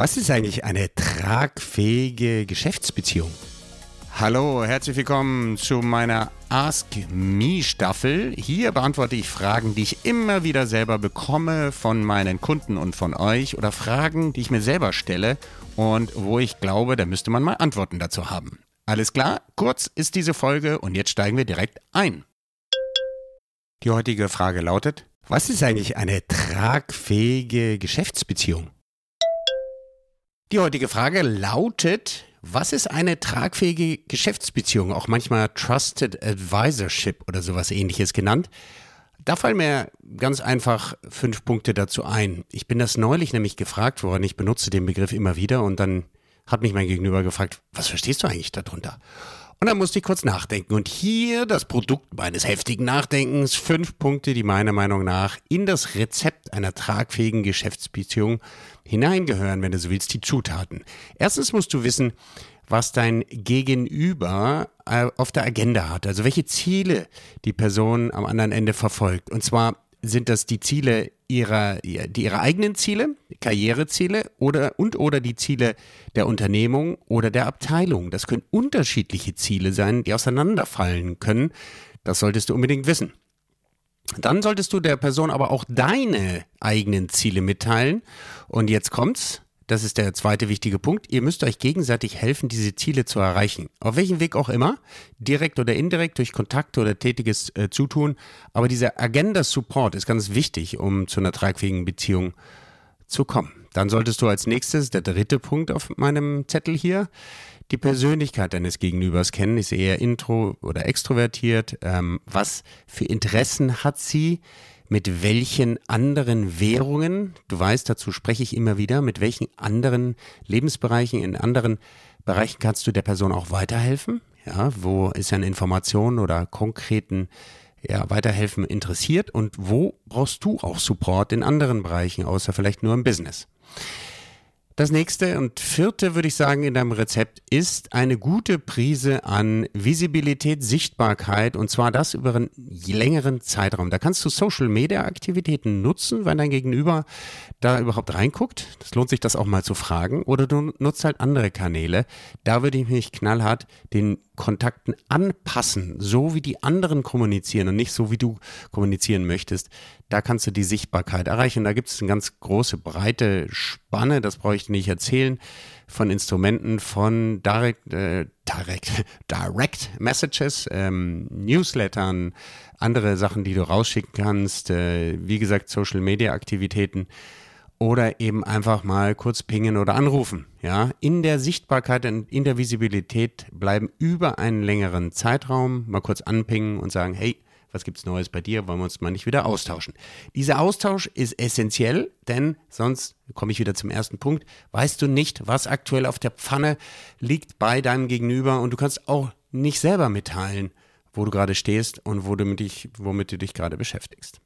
Was ist eigentlich eine tragfähige Geschäftsbeziehung? Hallo, herzlich willkommen zu meiner Ask Me Staffel. Hier beantworte ich Fragen, die ich immer wieder selber bekomme von meinen Kunden und von euch oder Fragen, die ich mir selber stelle und wo ich glaube, da müsste man mal Antworten dazu haben. Alles klar? Kurz ist diese Folge und jetzt steigen wir direkt ein. Die heutige Frage lautet, was ist eigentlich eine tragfähige Geschäftsbeziehung? Die heutige Frage lautet, was ist eine tragfähige Geschäftsbeziehung, auch manchmal Trusted Advisorship oder sowas ähnliches genannt? Da fallen mir ganz einfach fünf Punkte dazu ein. Ich bin das neulich nämlich gefragt worden, ich benutze den Begriff immer wieder und dann hat mich mein Gegenüber gefragt, was verstehst du eigentlich darunter? Und dann musste ich kurz nachdenken. Und hier das Produkt meines heftigen Nachdenkens. Fünf Punkte, die meiner Meinung nach in das Rezept einer tragfähigen Geschäftsbeziehung hineingehören, wenn du so willst, die Zutaten. Erstens musst du wissen, was dein Gegenüber äh, auf der Agenda hat. Also welche Ziele die Person am anderen Ende verfolgt. Und zwar sind das die Ziele ihrer, die ihre eigenen Ziele, Karriereziele oder und oder die Ziele der Unternehmung oder der Abteilung. Das können unterschiedliche Ziele sein, die auseinanderfallen können. Das solltest du unbedingt wissen. Dann solltest du der Person aber auch deine eigenen Ziele mitteilen. Und jetzt kommt's. Das ist der zweite wichtige Punkt. Ihr müsst euch gegenseitig helfen, diese Ziele zu erreichen. Auf welchem Weg auch immer, direkt oder indirekt, durch Kontakte oder tätiges äh, Zutun. Aber dieser Agenda-Support ist ganz wichtig, um zu einer tragfähigen Beziehung zu kommen. Dann solltest du als nächstes, der dritte Punkt auf meinem Zettel hier, die Persönlichkeit deines Gegenübers kennen. Ist eher intro oder extrovertiert? Ähm, was für Interessen hat sie? Mit welchen anderen Währungen, du weißt, dazu spreche ich immer wieder, mit welchen anderen Lebensbereichen, in anderen Bereichen kannst du der Person auch weiterhelfen? Ja, wo ist an Informationen oder konkreten ja, Weiterhelfen interessiert und wo brauchst du auch Support in anderen Bereichen, außer vielleicht nur im Business? Das nächste und vierte würde ich sagen in deinem Rezept ist eine gute Prise an Visibilität, Sichtbarkeit und zwar das über einen längeren Zeitraum. Da kannst du Social Media Aktivitäten nutzen, wenn dein Gegenüber da überhaupt reinguckt. Das lohnt sich das auch mal zu fragen oder du nutzt halt andere Kanäle. Da würde ich mich knallhart den Kontakten anpassen, so wie die anderen kommunizieren und nicht so wie du kommunizieren möchtest. Da kannst du die Sichtbarkeit erreichen. Da gibt es eine ganz große, breite Spanne, das brauche ich nicht erzählen, von Instrumenten, von Direct, äh, Direct, Direct Messages, ähm, Newslettern, andere Sachen, die du rausschicken kannst, äh, wie gesagt, Social Media Aktivitäten oder eben einfach mal kurz pingen oder anrufen. Ja, in der Sichtbarkeit und in der Visibilität bleiben über einen längeren Zeitraum, mal kurz anpingen und sagen, hey, was gibt's Neues bei dir? Wollen wir uns mal nicht wieder austauschen? Dieser Austausch ist essentiell, denn sonst komme ich wieder zum ersten Punkt. Weißt du nicht, was aktuell auf der Pfanne liegt bei deinem Gegenüber und du kannst auch nicht selber mitteilen, wo du gerade stehst und wo du dich, womit du dich gerade beschäftigst.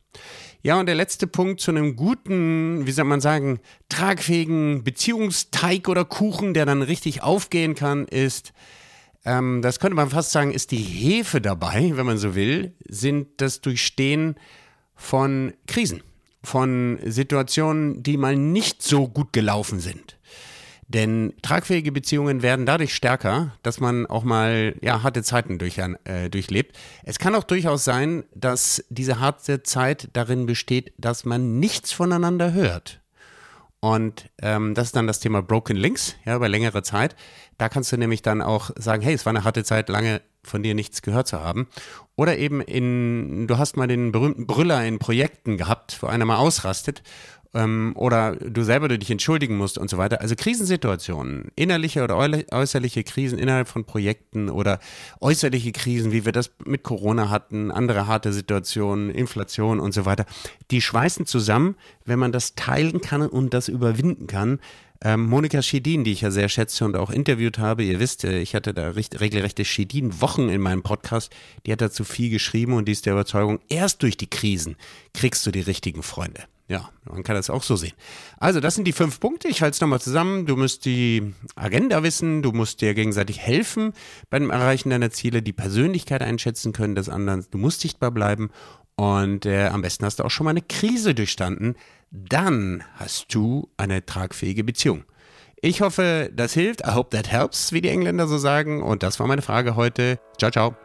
Ja, und der letzte Punkt zu einem guten, wie soll man sagen, tragfähigen Beziehungsteig oder Kuchen, der dann richtig aufgehen kann, ist, ähm, das könnte man fast sagen, ist die Hefe dabei, wenn man so will, sind das Durchstehen von Krisen, von Situationen, die mal nicht so gut gelaufen sind. Denn tragfähige Beziehungen werden dadurch stärker, dass man auch mal ja, harte Zeiten durch, äh, durchlebt. Es kann auch durchaus sein, dass diese harte Zeit darin besteht, dass man nichts voneinander hört. Und ähm, das ist dann das Thema Broken Links, ja, über längere Zeit. Da kannst du nämlich dann auch sagen, hey, es war eine harte Zeit, lange von dir nichts gehört zu haben. Oder eben in, du hast mal den berühmten Brüller in Projekten gehabt, wo einer mal ausrastet ähm, oder du selber du dich entschuldigen musst und so weiter. Also Krisensituationen, innerliche oder äußerliche Krisen innerhalb von Projekten oder äußerliche Krisen, wie wir das mit Corona hatten, andere harte Situationen, Inflation und so weiter, die schweißen zusammen, wenn man das teilen kann und das überwinden kann. Ähm, Monika Schedin, die ich ja sehr schätze und auch interviewt habe, ihr wisst, ich hatte da regelrechte Schedin-Wochen in meinem Podcast, die hat dazu viel geschrieben und die ist der Überzeugung, erst durch die Krisen kriegst du die richtigen Freunde. Ja, man kann das auch so sehen. Also, das sind die fünf Punkte. Ich halte es nochmal zusammen. Du musst die Agenda wissen, du musst dir gegenseitig helfen beim Erreichen deiner Ziele, die Persönlichkeit einschätzen können des anderen. Du musst sichtbar bleiben und äh, am besten hast du auch schon mal eine Krise durchstanden. Dann hast du eine tragfähige Beziehung. Ich hoffe, das hilft. I hope that helps, wie die Engländer so sagen. Und das war meine Frage heute. Ciao, ciao.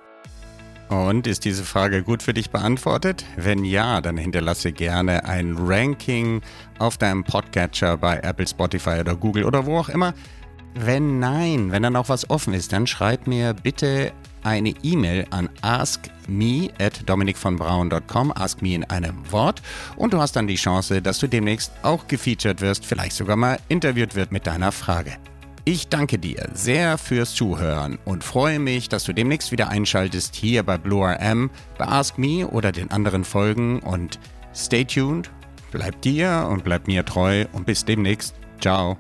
Und ist diese Frage gut für dich beantwortet? Wenn ja, dann hinterlasse gerne ein Ranking auf deinem Podcatcher bei Apple, Spotify oder Google oder wo auch immer. Wenn nein, wenn dann auch was offen ist, dann schreib mir bitte eine E-Mail an askme ask me in einem Wort und du hast dann die Chance, dass du demnächst auch gefeatured wirst, vielleicht sogar mal interviewt wird mit deiner Frage. Ich danke dir sehr fürs Zuhören und freue mich, dass du demnächst wieder einschaltest hier bei Blue RM, bei Ask Me oder den anderen Folgen und stay tuned, bleib dir und bleib mir treu und bis demnächst. Ciao.